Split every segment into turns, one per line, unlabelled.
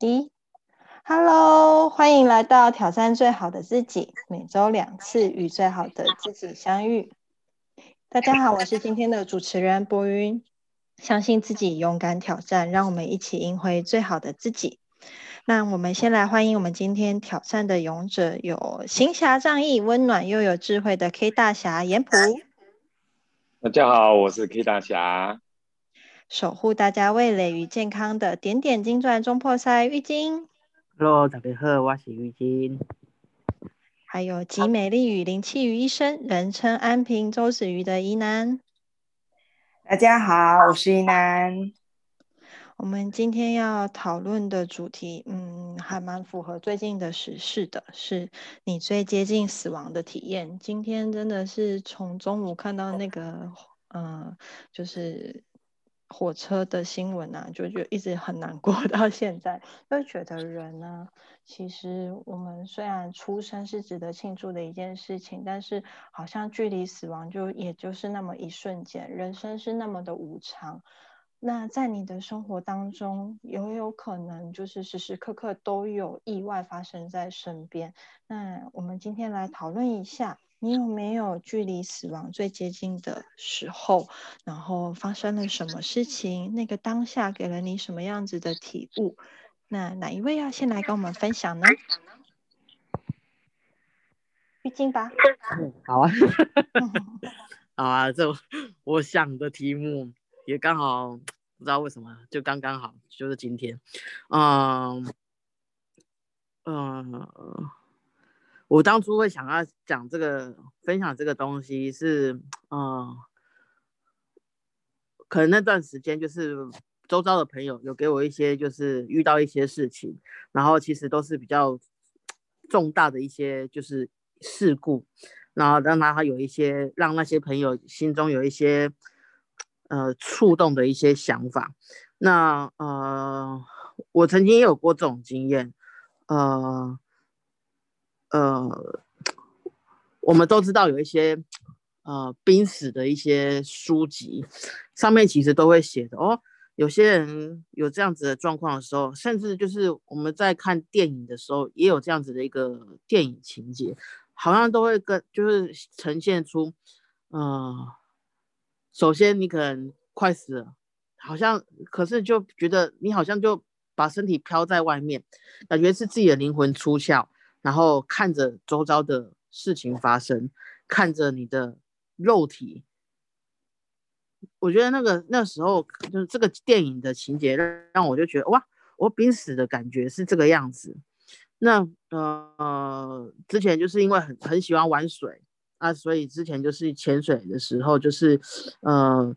一，Hello，欢迎来到挑战最好的自己，每周两次与最好的自己相遇。大家好，我是今天的主持人博云。相信自己，勇敢挑战，让我们一起赢回最好的自己。那我们先来欢迎我们今天挑战的勇者，有行侠仗义、温暖又有智慧的 K 大侠严普。
大家好，我是 K 大侠。
守护大家味蕾与健康的点点金钻中破塞浴巾。
Hello，大家好，我是浴巾。
还有集美丽与灵气于一身，人称安平周子瑜的宜南。
大家好，我是宜南。
我们今天要讨论的主题，嗯，还蛮符合最近的时事的，是你最接近死亡的体验。今天真的是从中午看到那个，嗯，就是。火车的新闻啊，就就一直很难 过，到现在就觉得人呢，其实我们虽然出生是值得庆祝的一件事情，但是好像距离死亡就也就是那么一瞬间，人生是那么的无常。那在你的生活当中，有有可能就是时时刻刻都有意外发生在身边。那我们今天来讨论一下。你有没有距离死亡最接近的时候？然后发生了什么事情？那个当下给了你什么样子的体悟？那哪一位要先来跟我们分享呢？玉静吧。
好啊。好啊，这我想的题目也刚好，不知道为什么就刚刚好，就是今天。嗯嗯。我当初会想要讲这个，分享这个东西是，嗯，可能那段时间就是周遭的朋友有给我一些，就是遇到一些事情，然后其实都是比较重大的一些就是事故，然后让他有一些让那些朋友心中有一些呃触动的一些想法。那呃，我曾经也有过这种经验，呃。呃，我们都知道有一些呃濒死的一些书籍，上面其实都会写的哦。有些人有这样子的状况的时候，甚至就是我们在看电影的时候，也有这样子的一个电影情节，好像都会跟就是呈现出，呃，首先你可能快死了，好像可是就觉得你好像就把身体飘在外面，感觉是自己的灵魂出窍。然后看着周遭的事情发生，看着你的肉体，我觉得那个那时候就是这个电影的情节让让我就觉得哇，我濒死的感觉是这个样子。那呃，之前就是因为很很喜欢玩水啊，所以之前就是潜水的时候就是呃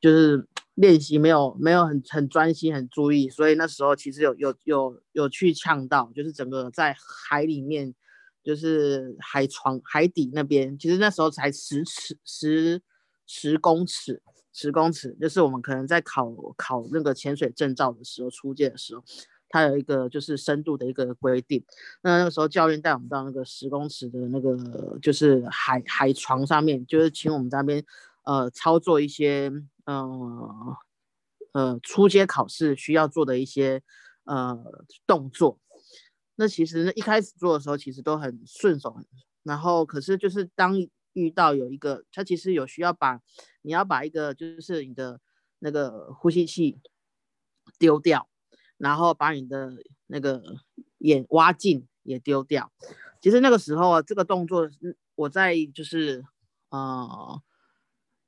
就是。练习没有没有很很专心很注意，所以那时候其实有有有有去呛到，就是整个在海里面，就是海床海底那边，其实那时候才十尺十十公尺十公尺，就是我们可能在考考那个潜水证照的时候出界的时候，它有一个就是深度的一个规定，那那个时候教练带我们到那个十公尺的那个就是海海床上面，就是请我们在那边呃操作一些。呃呃，初阶考试需要做的一些呃动作，那其实呢一开始做的时候其实都很顺手，然后可是就是当遇到有一个，它其实有需要把你要把一个就是你的那个呼吸器丢掉，然后把你的那个眼挖镜也丢掉。其实那个时候啊，这个动作我在就是呃。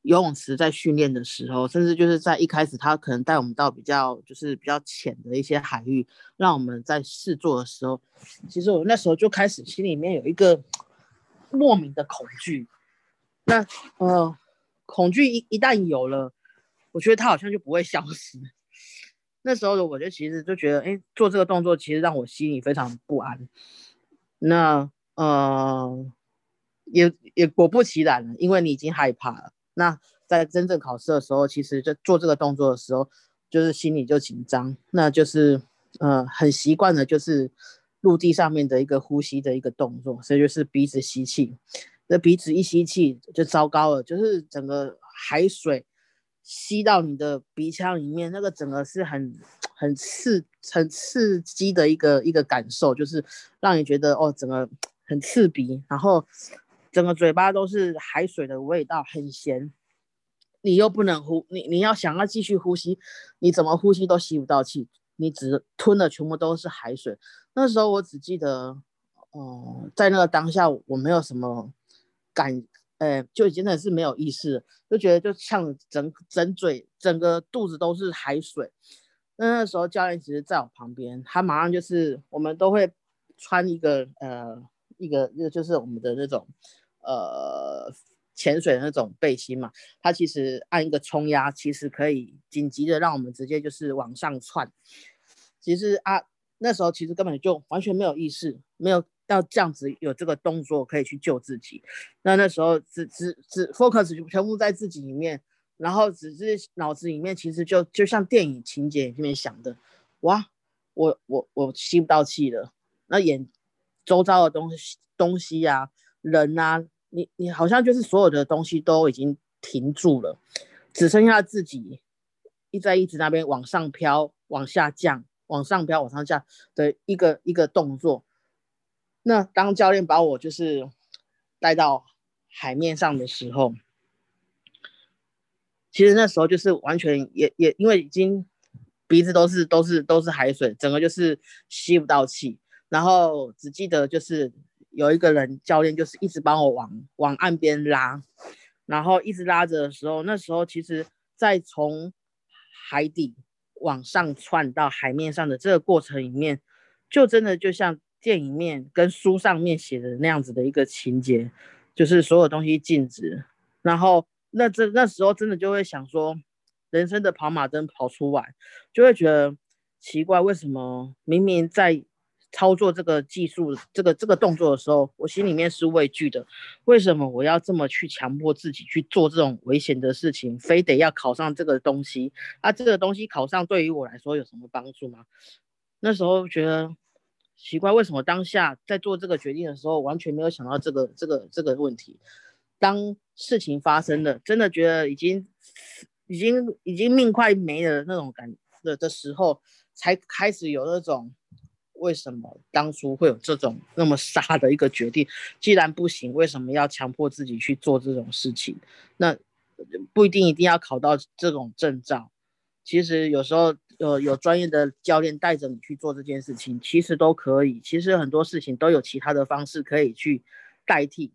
游泳池在训练的时候，甚至就是在一开始，他可能带我们到比较就是比较浅的一些海域，让我们在试做的时候，其实我那时候就开始心里面有一个莫名的恐惧。那呃，恐惧一一旦有了，我觉得它好像就不会消失。那时候的我就其实就觉得，哎，做这个动作其实让我心里非常不安。那呃，也也果不其然了，因为你已经害怕了。那在真正考试的时候，其实就做这个动作的时候，就是心里就紧张，那就是呃很习惯的，就是陆地上面的一个呼吸的一个动作，所以就是鼻子吸气，那鼻子一吸气就糟糕了，就是整个海水吸到你的鼻腔里面，那个整个是很很刺、很刺激的一个一个感受，就是让你觉得哦，整个很刺鼻，然后整个嘴巴都是海水的味道，很咸。你又不能呼，你你要想要继续呼吸，你怎么呼吸都吸不到气，你只吞的全部都是海水。那时候我只记得，哦，在那个当下我没有什么感。呃，就真的是没有意识，就觉得就像整整嘴、整个肚子都是海水。那那时候教练其实在我旁边，他马上就是我们都会穿一个呃一个那个就是我们的那种呃潜水的那种背心嘛，它其实按一个冲压，其实可以紧急的让我们直接就是往上窜。其实啊，那时候其实根本就完全没有意识，没有。要这样子有这个动作可以去救自己，那那时候只只只 focus 全部在自己里面，然后只是脑子里面其实就就像电影情节里面想的，哇，我我我吸不到气了，那眼周遭的东西东西呀，人啊，你你好像就是所有的东西都已经停住了，只剩下自己一在一直那边往上飘、往下降、往上飘、往上降的一个一个动作。那当教练把我就是带到海面上的时候，其实那时候就是完全也也因为已经鼻子都是都是都是海水，整个就是吸不到气，然后只记得就是有一个人教练就是一直帮我往往岸边拉，然后一直拉着的时候，那时候其实在从海底往上窜到海面上的这个过程里面，就真的就像。电影面跟书上面写的那样子的一个情节，就是所有东西静止，然后那这那时候真的就会想说，人生的跑马灯跑出来，就会觉得奇怪，为什么明明在操作这个技术、这个这个动作的时候，我心里面是畏惧的，为什么我要这么去强迫自己去做这种危险的事情，非得要考上这个东西？啊这个东西考上对于我来说有什么帮助吗？那时候觉得。奇怪，为什么当下在做这个决定的时候，完全没有想到这个这个这个问题？当事情发生了，真的觉得已经已经已经命快没了那种感的的时候，才开始有那种为什么当初会有这种那么傻的一个决定？既然不行，为什么要强迫自己去做这种事情？那不一定一定要考到这种证照，其实有时候。有有专业的教练带着你去做这件事情，其实都可以。其实很多事情都有其他的方式可以去代替。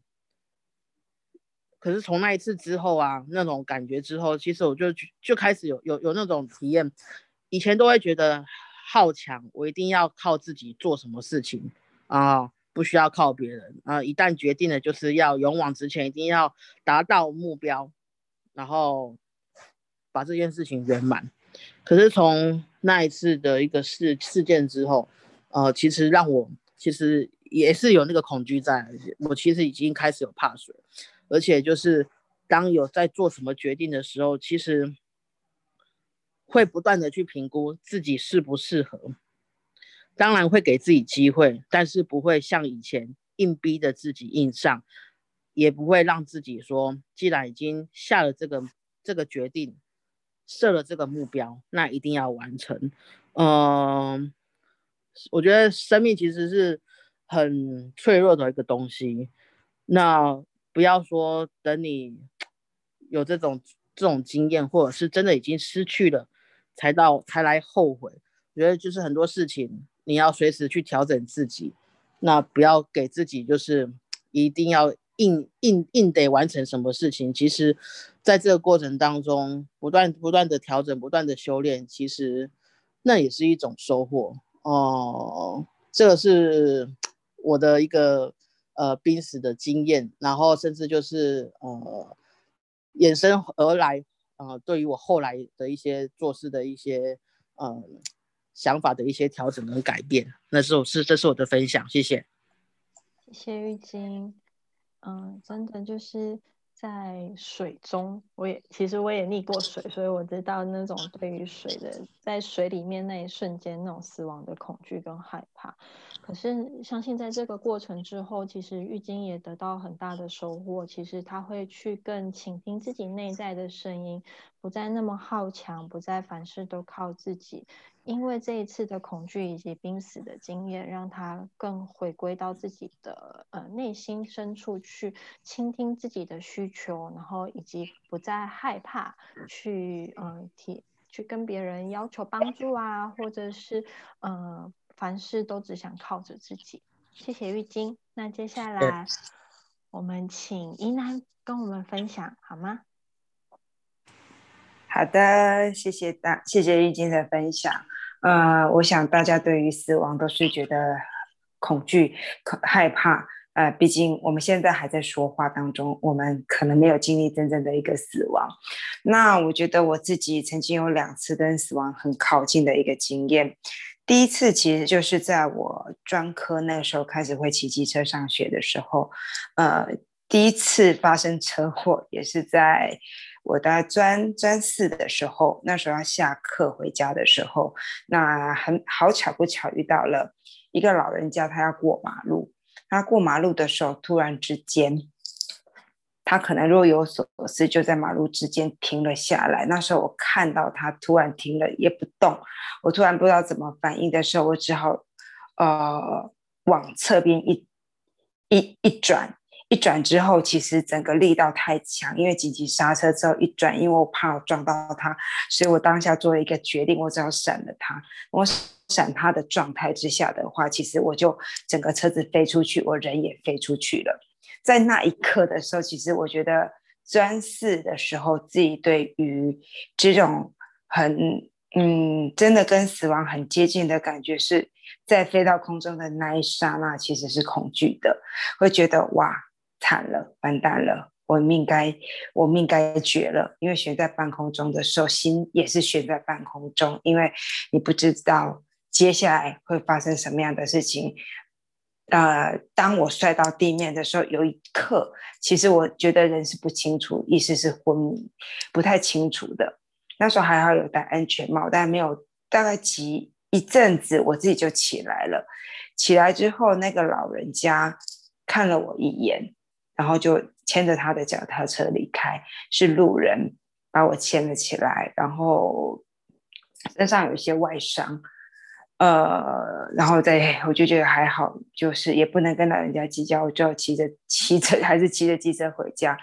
可是从那一次之后啊，那种感觉之后，其实我就就开始有有有那种体验。以前都会觉得好强，我一定要靠自己做什么事情啊，不需要靠别人啊。一旦决定了，就是要勇往直前，一定要达到目标，然后把这件事情圆满。可是从那一次的一个事事件之后，呃，其实让我其实也是有那个恐惧在，我其实已经开始有怕水，而且就是当有在做什么决定的时候，其实会不断的去评估自己适不适合，当然会给自己机会，但是不会像以前硬逼着自己硬上，也不会让自己说，既然已经下了这个这个决定。设了这个目标，那一定要完成。嗯，我觉得生命其实是很脆弱的一个东西。那不要说等你有这种这种经验，或者是真的已经失去了，才到才来后悔。我觉得就是很多事情，你要随时去调整自己。那不要给自己就是一定要。硬硬硬得完成什么事情？其实，在这个过程当中，不断不断的调整，不断的修炼，其实那也是一种收获哦。这个是我的一个呃濒死的经验，然后甚至就是呃衍生而来啊，对于我后来的一些做事的一些呃想法的一些调整跟改变，那是我是这是我的分享，谢谢。
谢谢玉晶。嗯，真的就是在水中，我也其实我也溺过水，所以我知道那种对于水的在水里面那一瞬间那种死亡的恐惧跟害怕。可是相信在这个过程之后，其实玉晶也得到很大的收获。其实他会去更倾听自己内在的声音，不再那么好强，不再凡事都靠自己，因为这一次的恐惧以及濒死的经验，让他更回归到自己的呃内心深处去倾听自己的需求，然后以及不再害怕去嗯提去跟别人要求帮助啊，或者是嗯凡事都只想靠着自己。谢谢玉晶。那接下来我们请依南跟我们分享好吗？
好的，谢谢大，谢谢玉晶的分享。呃，我想大家对于死亡都是觉得恐惧、害怕。呃，毕竟我们现在还在说话当中，我们可能没有经历真正的一个死亡。那我觉得我自己曾经有两次跟死亡很靠近的一个经验。第一次其实就是在我专科那个时候开始会骑机车上学的时候，呃，第一次发生车祸也是在。我在专专四的时候，那时候要下课回家的时候，那很好巧不巧遇到了一个老人家，他要过马路。他过马路的时候，突然之间，他可能若有所思，就在马路之间停了下来。那时候我看到他突然停了也不动，我突然不知道怎么反应的时候，我只好呃往侧边一一一转。一转之后，其实整个力道太强，因为紧急刹车之后一转，因为我怕我撞到他，所以我当下做了一个决定，我只要闪了他。我闪他的状态之下的话，其实我就整个车子飞出去，我人也飞出去了。在那一刻的时候，其实我觉得专四的时候，自己对于这种很嗯，真的跟死亡很接近的感觉，是在飞到空中的那一刹那，其实是恐惧的，会觉得哇。惨了，完蛋了，我命该我命该绝了。因为悬在半空中的时候，心也是悬在半空中，因为你不知道接下来会发生什么样的事情。呃，当我摔到地面的时候，有一刻，其实我觉得人是不清楚，意识是昏迷，不太清楚的。那时候还好有戴安全帽，但没有大概急一阵子，我自己就起来了。起来之后，那个老人家看了我一眼。然后就牵着他的脚踏车离开，是路人把我牵了起来，然后身上有一些外伤，呃，然后再我就觉得还好，就是也不能跟老人家计较，我就骑着骑着还是骑着机车回家。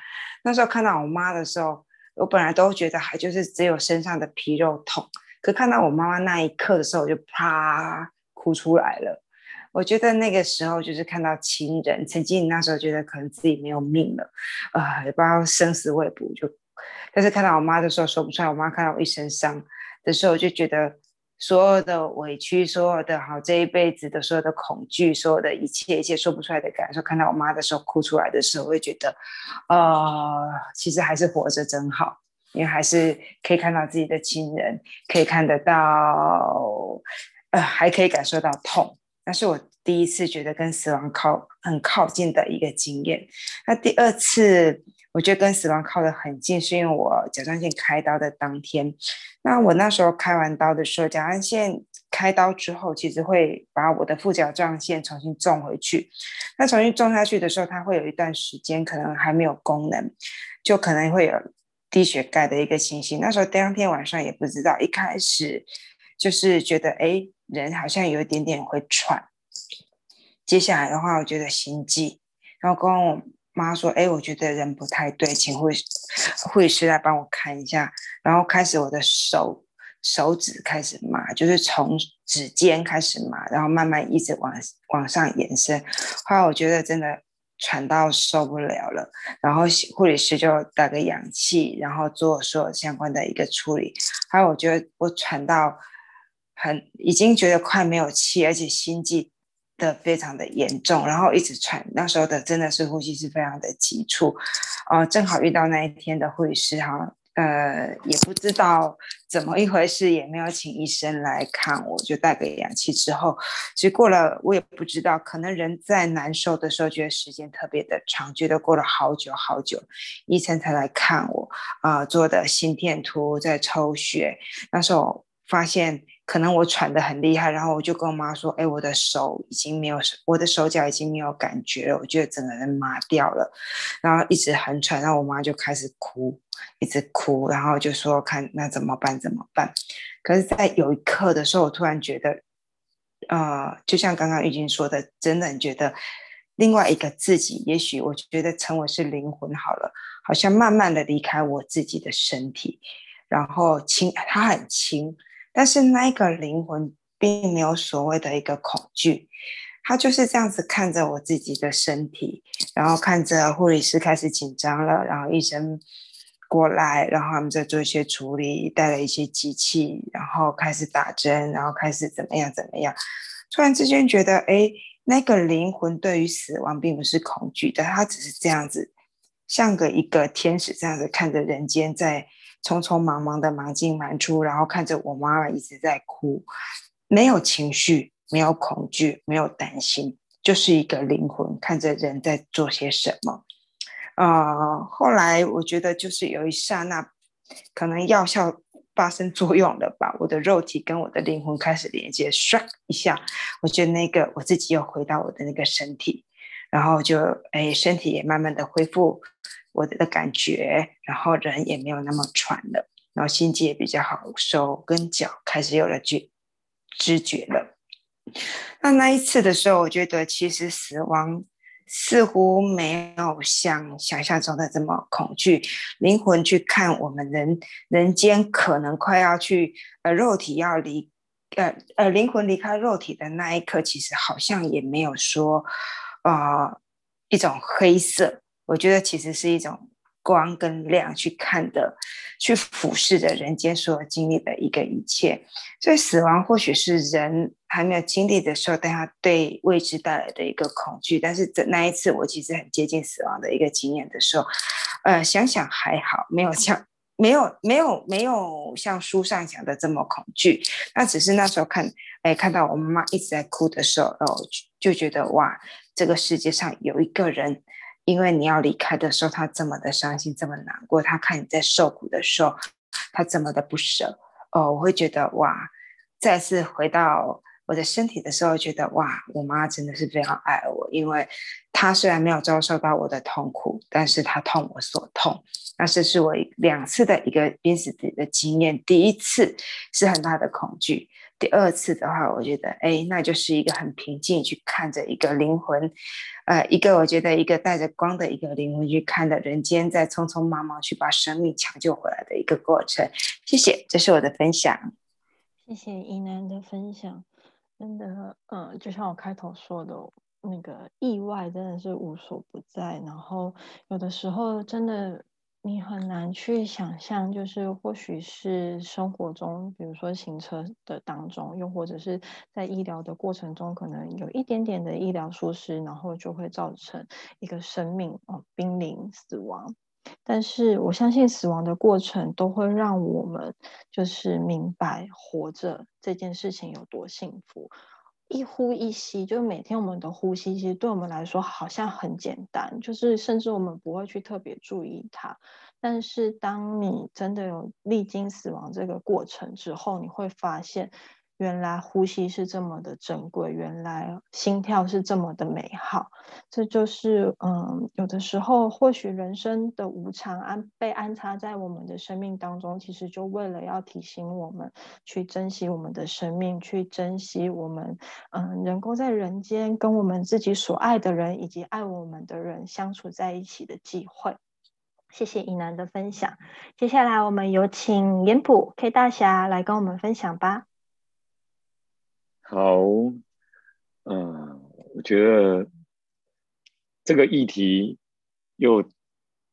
那时候看到我妈的时候，我本来都觉得还就是只有身上的皮肉痛，可看到我妈妈那一刻的时候，我就啪哭出来了。我觉得那个时候就是看到亲人，曾经那时候觉得可能自己没有命了，啊，也不知道生死未卜，就，但是看到我妈的时候说不出来，我妈看到我一身伤的时候，就觉得所有的委屈，所有的好这一辈子的所有的恐惧，所有的一切一切说不出来的感受，看到我妈的时候哭出来的时候，我会觉得，呃，其实还是活着真好，因为还是可以看到自己的亲人，可以看得到，呃，还可以感受到痛。那是我第一次觉得跟死亡靠很靠近的一个经验。那第二次，我觉得跟死亡靠得很近，是因为我甲状腺开刀的当天。那我那时候开完刀的时候，甲状腺开刀之后，其实会把我的副甲状腺重新种回去。那重新种下去的时候，它会有一段时间可能还没有功能，就可能会有低血钙的一个情形。那时候当天晚上也不知道，一开始就是觉得哎。人好像有一点点会喘，接下来的话，我觉得心悸，然后跟我妈说：“哎，我觉得人不太对，请护护士来帮我看一下。”然后开始我的手手指开始麻，就是从指尖开始麻，然后慢慢一直往往上延伸。后来我觉得真的喘到受不了了，然后护理师就打个氧气，然后做所有相关的一个处理。还有我觉得我喘到。很已经觉得快没有气，而且心悸的非常的严重，然后一直喘。那时候的真的是呼吸是非常的急促，呃，正好遇到那一天的护师哈，呃，也不知道怎么一回事，也没有请医生来看我，就带个氧气之后，其实过了我也不知道，可能人在难受的时候，觉得时间特别的长，觉得过了好久好久，医生才来看我，啊，做的心电图在抽血，那时候。发现可能我喘得很厉害，然后我就跟我妈说：“哎，我的手已经没有，我的手脚已经没有感觉了，我觉得整个人麻掉了，然后一直很喘。”然后我妈就开始哭，一直哭，然后就说：“看那怎么办？怎么办？”可是，在有一刻的时候，我突然觉得，呃，就像刚刚玉晶说的，真的觉得另外一个自己，也许我觉得称为是灵魂好了，好像慢慢的离开我自己的身体，然后轻，它很轻。但是那一个灵魂并没有所谓的一个恐惧，他就是这样子看着我自己的身体，然后看着护理师开始紧张了，然后医生过来，然后他们在做一些处理，带了一些机器，然后开始打针，然后开始怎么样怎么样。突然之间觉得，哎，那个灵魂对于死亡并不是恐惧的，他只是这样子，像个一个天使这样子看着人间在。匆匆忙忙的忙进忙出，然后看着我妈妈一直在哭，没有情绪，没有恐惧，没有担心，就是一个灵魂看着人在做些什么。呃，后来我觉得就是有一刹那，可能药效发生作用了吧，我的肉体跟我的灵魂开始连接，唰一下，我觉得那个我自己又回到我的那个身体，然后就哎，身体也慢慢的恢复。我的感觉，然后人也没有那么喘了，然后心肌也比较好，手跟脚开始有了觉知觉了。那那一次的时候，我觉得其实死亡似乎没有像想象中的这么恐惧。灵魂去看我们人人间可能快要去呃肉体要离呃呃灵魂离开肉体的那一刻，其实好像也没有说啊一种黑色。我觉得其实是一种光跟亮去看的，去俯视着人间所有经历的一个一切。所以死亡或许是人还没有经历的时候，但他对未知带来的一个恐惧。但是在那一次我其实很接近死亡的一个经验的时候，呃，想想还好，没有像没有没有没有像书上讲的这么恐惧。那只是那时候看，哎，看到我妈妈一直在哭的时候，哦，就觉得哇，这个世界上有一个人。因为你要离开的时候，他这么的伤心，这么难过。他看你在受苦的时候，他这么的不舍。哦，我会觉得哇，再次回到我的身体的时候，觉得哇，我妈真的是非常爱我。因为她虽然没有遭受到我的痛苦，但是她痛我所痛。那这是我两次的一个濒死的经验。第一次是很大的恐惧。第二次的话，我觉得，哎，那就是一个很平静去看着一个灵魂，呃，一个我觉得一个带着光的一个灵魂去看的人间在匆匆忙忙去把生命抢救回来的一个过程。谢谢，这是我的分享。
谢谢一楠的分享，真的，嗯，就像我开头说的，那个意外真的是无所不在，然后有的时候真的。你很难去想象，就是或许是生活中，比如说行车的当中，又或者是在医疗的过程中，可能有一点点的医疗疏失，然后就会造成一个生命哦濒临死亡。但是我相信死亡的过程都会让我们就是明白活着这件事情有多幸福。一呼一吸，就是每天我们的呼吸，其实对我们来说好像很简单，就是甚至我们不会去特别注意它。但是当你真的有历经死亡这个过程之后，你会发现。原来呼吸是这么的珍贵，原来心跳是这么的美好，这就是嗯，有的时候或许人生的无常安被安插在我们的生命当中，其实就为了要提醒我们去珍惜我们的生命，去珍惜我们嗯能够在人间跟我们自己所爱的人以及爱我们的人相处在一起的机会。谢谢以南的分享，接下来我们有请严普 K 大侠来跟我们分享吧。
好，嗯，我觉得这个议题又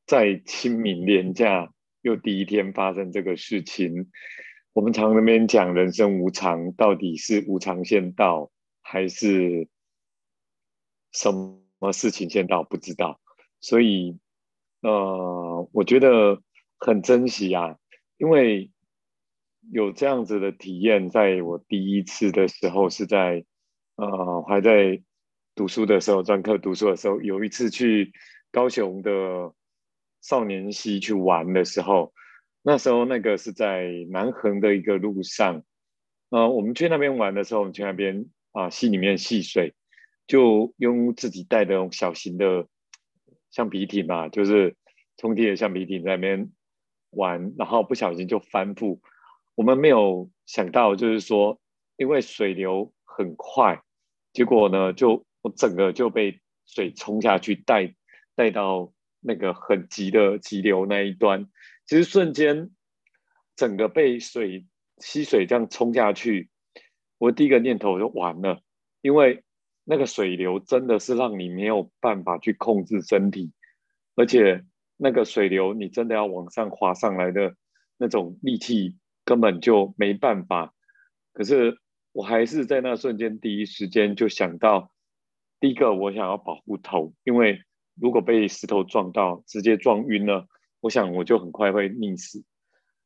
在清明年假又第一天发生这个事情。我们常那边讲人生无常，到底是无常先到，还是什么事情先到？不知道。所以，呃，我觉得很珍惜啊，因为。有这样子的体验，在我第一次的时候是在，呃，还在读书的时候，专科读书的时候，有一次去高雄的少年溪去玩的时候，那时候那个是在南横的一个路上，呃，我们去那边玩的时候，我们去那边啊溪里面戏水，就用自己带的那种小型的橡皮艇嘛，就是充气的橡皮艇在那边玩，然后不小心就翻覆。我们没有想到，就是说，因为水流很快，结果呢，就我整个就被水冲下去，带带到那个很急的急流那一端。其实瞬间，整个被水溪水这样冲下去，我第一个念头就完了，因为那个水流真的是让你没有办法去控制身体，而且那个水流你真的要往上滑上来的那种力气。根本就没办法，可是我还是在那瞬间第一时间就想到，第一个我想要保护头，因为如果被石头撞到，直接撞晕了，我想我就很快会溺死。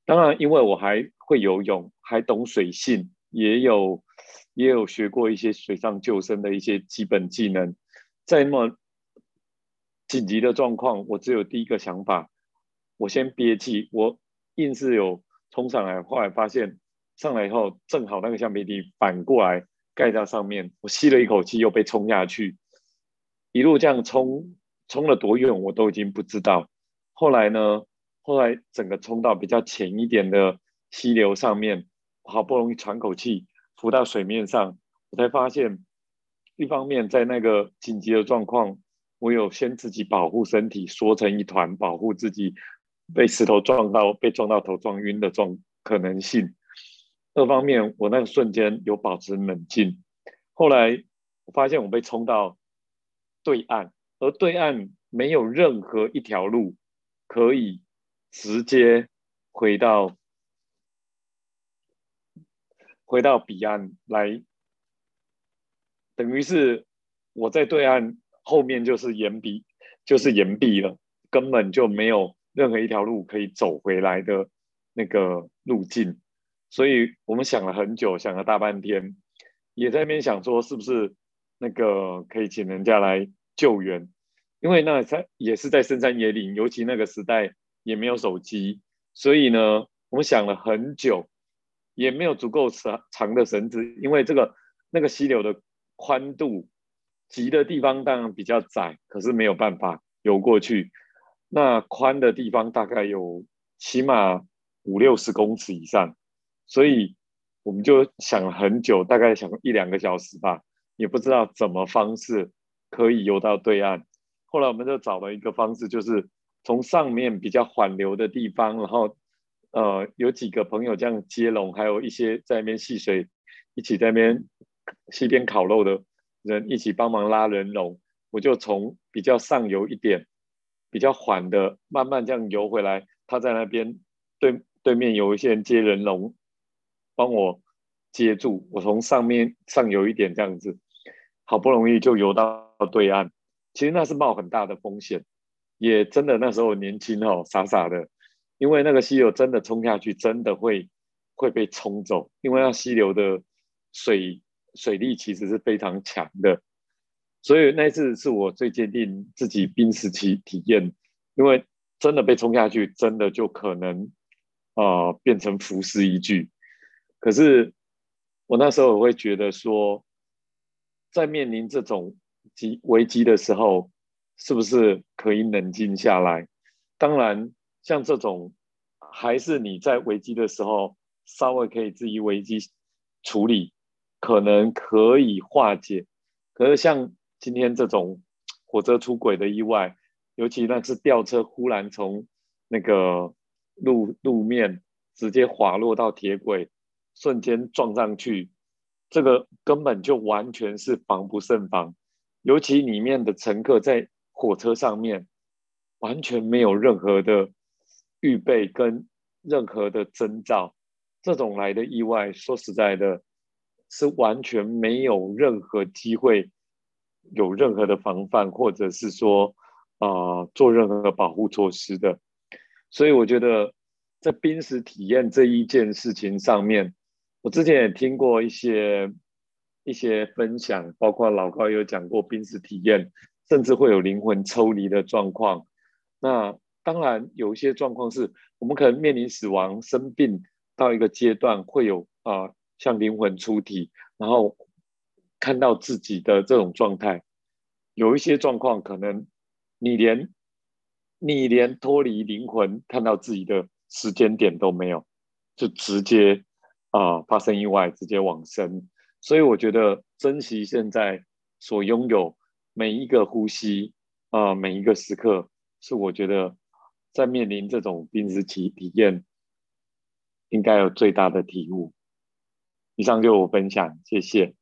当然，因为我还会游泳，还懂水性，也有也有学过一些水上救生的一些基本技能，在那么紧急的状况，我只有第一个想法，我先憋气，我硬是有。冲上来，后来发现上来以后，正好那个橡皮艇反过来盖在上面，我吸了一口气，又被冲下去，一路这样冲，冲了多远我都已经不知道。后来呢，后来整个冲到比较浅一点的溪流上面，好不容易喘口气，浮到水面上，我才发现，一方面在那个紧急的状况，我有先自己保护身体，缩成一团，保护自己。被石头撞到，被撞到头撞晕的这种可能性。二方面，我那个瞬间有保持冷静。后来我发现我被冲到对岸，而对岸没有任何一条路可以直接回到回到彼岸来，等于是我在对岸后面就是岩壁，就是岩壁了，根本就没有。任何一条路可以走回来的那个路径，所以我们想了很久，想了大半天，也在那边想说是不是那个可以请人家来救援，因为那在也是在深山野岭，尤其那个时代也没有手机，所以呢，我们想了很久，也没有足够长长的绳子，因为这个那个溪流的宽度，急的地方当然比较窄，可是没有办法游过去。那宽的地方大概有起码五六十公尺以上，所以我们就想了很久，大概想一两个小时吧，也不知道怎么方式可以游到对岸。后来我们就找了一个方式，就是从上面比较缓流的地方，然后呃有几个朋友这样接龙，还有一些在那边戏水，一起在那边溪边烤肉的人一起帮忙拉人龙，我就从比较上游一点。比较缓的，慢慢这样游回来。他在那边对对面有一些人接人龙，帮我接住。我从上面上游一点这样子，好不容易就游到对岸。其实那是冒很大的风险，也真的那时候年轻哦，傻傻的。因为那个溪流真的冲下去，真的会会被冲走。因为那溪流的水水力其实是非常强的。所以那次是我最坚定自己濒死期体验，因为真的被冲下去，真的就可能啊变成浮尸一具。可是我那时候我会觉得说，在面临这种机危机的时候，是不是可以冷静下来？当然，像这种还是你在危机的时候稍微可以自己危机处理，可能可以化解。可是像今天这种火车出轨的意外，尤其那次吊车忽然从那个路路面直接滑落到铁轨，瞬间撞上去，这个根本就完全是防不胜防。尤其里面的乘客在火车上面完全没有任何的预备跟任何的征兆，这种来的意外，说实在的，是完全没有任何机会。有任何的防范，或者是说，啊，做任何的保护措施的，所以我觉得在濒死体验这一件事情上面，我之前也听过一些一些分享，包括老高有讲过濒死体验，甚至会有灵魂抽离的状况。那当然有一些状况是我们可能面临死亡、生病到一个阶段，会有啊像灵魂出体，然后看到自己的这种状态。有一些状况，可能你连你连脱离灵魂看到自己的时间点都没有，就直接啊发生意外，直接往生。所以我觉得珍惜现在所拥有每一个呼吸啊，每一个时刻，是我觉得在面临这种濒死体体验，应该有最大的体悟。以上就我分享，谢谢。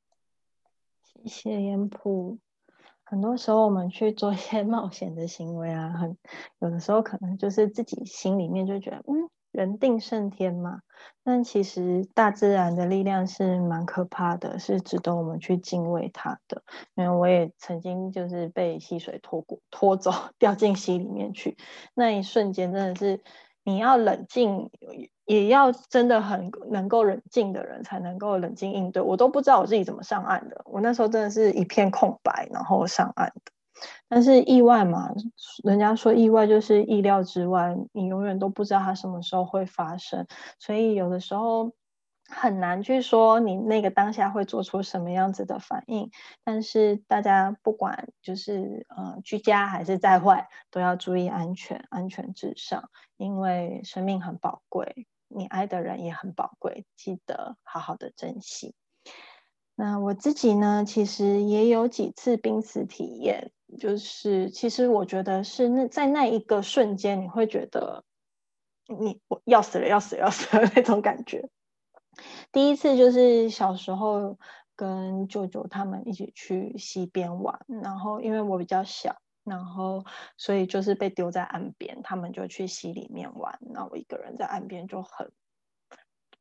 谢谢严普。很多时候我们去做一些冒险的行为啊，很有的时候可能就是自己心里面就觉得，嗯。人定胜天嘛，但其实大自然的力量是蛮可怕的，是值得我们去敬畏它的。因为我也曾经就是被溪水拖过、拖走，掉进溪里面去，那一瞬间真的是你要冷静，也要真的很能够冷静的人才能够冷静应对。我都不知道我自己怎么上岸的，我那时候真的是一片空白，然后上岸的。但是意外嘛，人家说意外就是意料之外，你永远都不知道它什么时候会发生，所以有的时候很难去说你那个当下会做出什么样子的反应。但是大家不管就是呃居家还是在外，都要注意安全，安全至上，因为生命很宝贵，你爱的人也很宝贵，记得好好的珍惜。那我自己呢，其实也有几次濒死体验，就是其实我觉得是那在那一个瞬间，你会觉得你我要死了，要死了，要死了那种感觉。第一次就是小时候跟舅舅他们一起去溪边玩，然后因为我比较小，然后所以就是被丢在岸边，他们就去溪里面玩，那我一个人在岸边就很。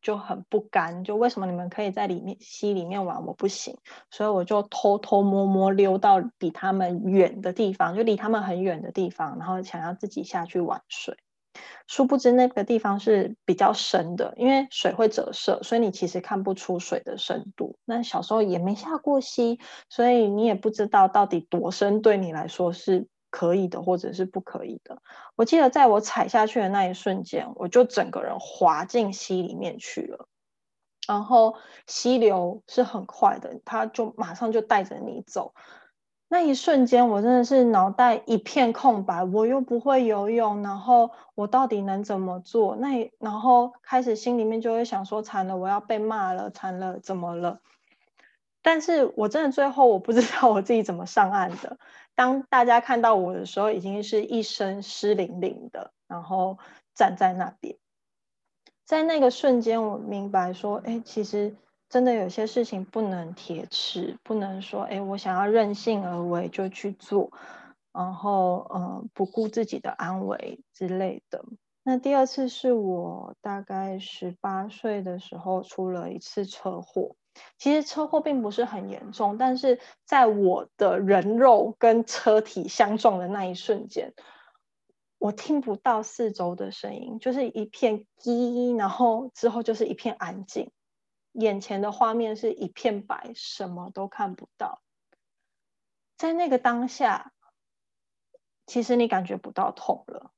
就很不甘，就为什么你们可以在里面溪里面玩，我不行，所以我就偷偷摸摸溜到比他们远的地方，就离他们很远的地方，然后想要自己下去玩水。殊不知那个地方是比较深的，因为水会折射，所以你其实看不出水的深度。那小时候也没下过溪，所以你也不知道到底多深，对你来说是。可以的，或者是不可以的。我记得在我踩下去的那一瞬间，我就整个人滑进溪里面去了。然后溪流是很快的，它就马上就带着你走。那一瞬间，我真的是脑袋一片空白。我又不会游泳，然后我到底能怎么做？那然后开始心里面就会想说：惨了，我要被骂了，惨了，怎么了？但是我真的最后我不知道我自己怎么上岸的。当大家看到我的时候，已经是一身湿淋淋的，然后站在那边。在那个瞬间，我明白说，哎，其实真的有些事情不能铁齿，不能说，哎，我想要任性而为就去做，然后，嗯，不顾自己的安危之类的。那第二次是我大概十八岁的时候出了一次车祸。其实车祸并不是很严重，但是在我的人肉跟车体相撞的那一瞬间，我听不到四周的声音，就是一片 叽，然后之后就是一片安静，眼前的画面是一片白，什么都看不到。在那个当下，其实你感觉不到痛了，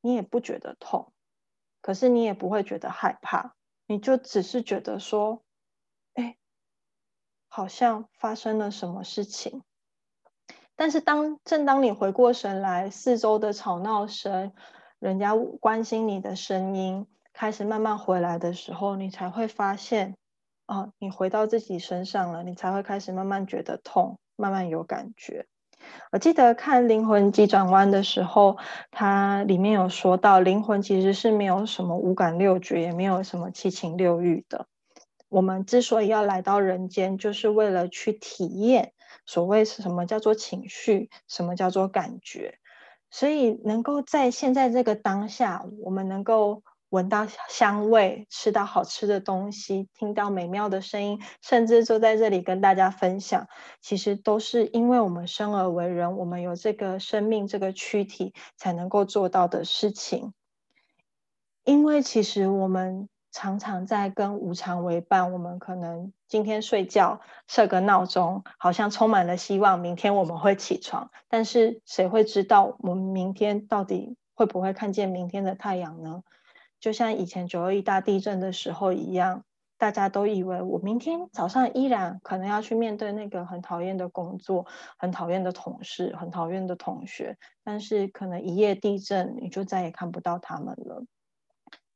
你也不觉得痛，可是你也不会觉得害怕，你就只是觉得说。哎好像发生了什么事情，但是当正当你回过神来，四周的吵闹声、人家关心你的声音开始慢慢回来的时候，你才会发现，哦，你回到自己身上了，你才会开始慢慢觉得痛，慢慢有感觉。我记得看《灵魂急转弯》的时候，它里面有说到，灵魂其实是没有什么五感六觉，也没有什么七情六欲的。我们之所以要来到人间，就是为了去体验所谓是什么叫做情绪，什么叫做感觉。所以能够在现在这个当下，我们能够闻到香味，吃到好吃的东西，听到美妙的声音，甚至坐在这里跟大家分享，其实都是因为我们生而为人，我们有这个生命这个躯体才能够做到的事情。因为其实我们。常常在跟无常为伴，我们可能今天睡觉设个闹钟，好像充满了希望，明天我们会起床。但是谁会知道我们明天到底会不会看见明天的太阳呢？就像以前九二一大地震的时候一样，大家都以为我明天早上依然可能要去面对那个很讨厌的工作、很讨厌的同事、很讨厌的同学，但是可能一夜地震，你就再也看不到他们了。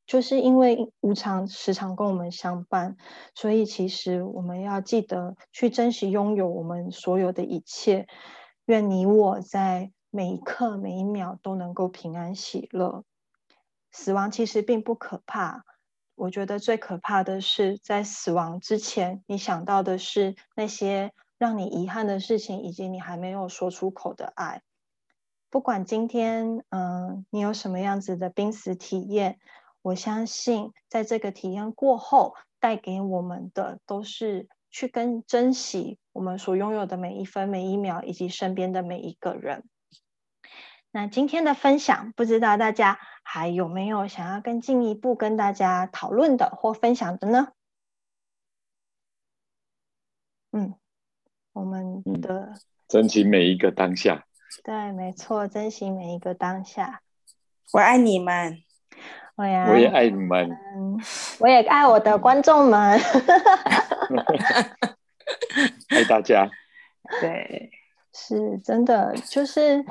就是因为无常时常跟我们相伴，所以其实我们要记得去珍惜拥有我们所有的一切。愿你我在每一刻每一秒都能够平安喜乐。死亡其实并不可怕，我觉得最可怕的是在死亡之前，你想到的是那些让你遗憾的事情，以及你还没有说出口的爱。不管今天，嗯，你有什么样子的濒死体验。我相信，在这个体验过后，带给我们的都是去跟珍惜我们所拥有的每一分每一秒，以及身边的每一个人。那今天的分享，不知道大家还有没有想要更进一步跟大家讨论的或分享的呢？嗯，我们的
珍惜每一个当下。
对，没错，珍惜每一个当下。
我爱你们。
我也
我也爱你们，
我也爱我的观众们，
爱大家。
对，
是真的，就是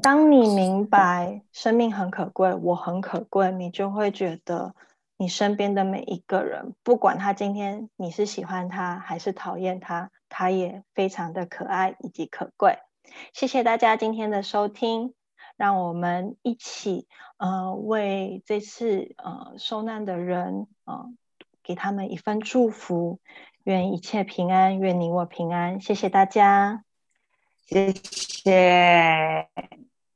当你明白生命很可贵，我很可贵，你就会觉得你身边的每一个人，不管他今天你是喜欢他还是讨厌他，他也非常的可爱以及可贵。谢谢大家今天的收听。让我们一起，呃，为这次呃受难的人，呃，给他们一份祝福，愿一切平安，愿你我平安。谢谢大家，
谢谢，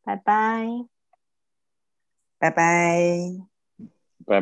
拜拜，
拜拜。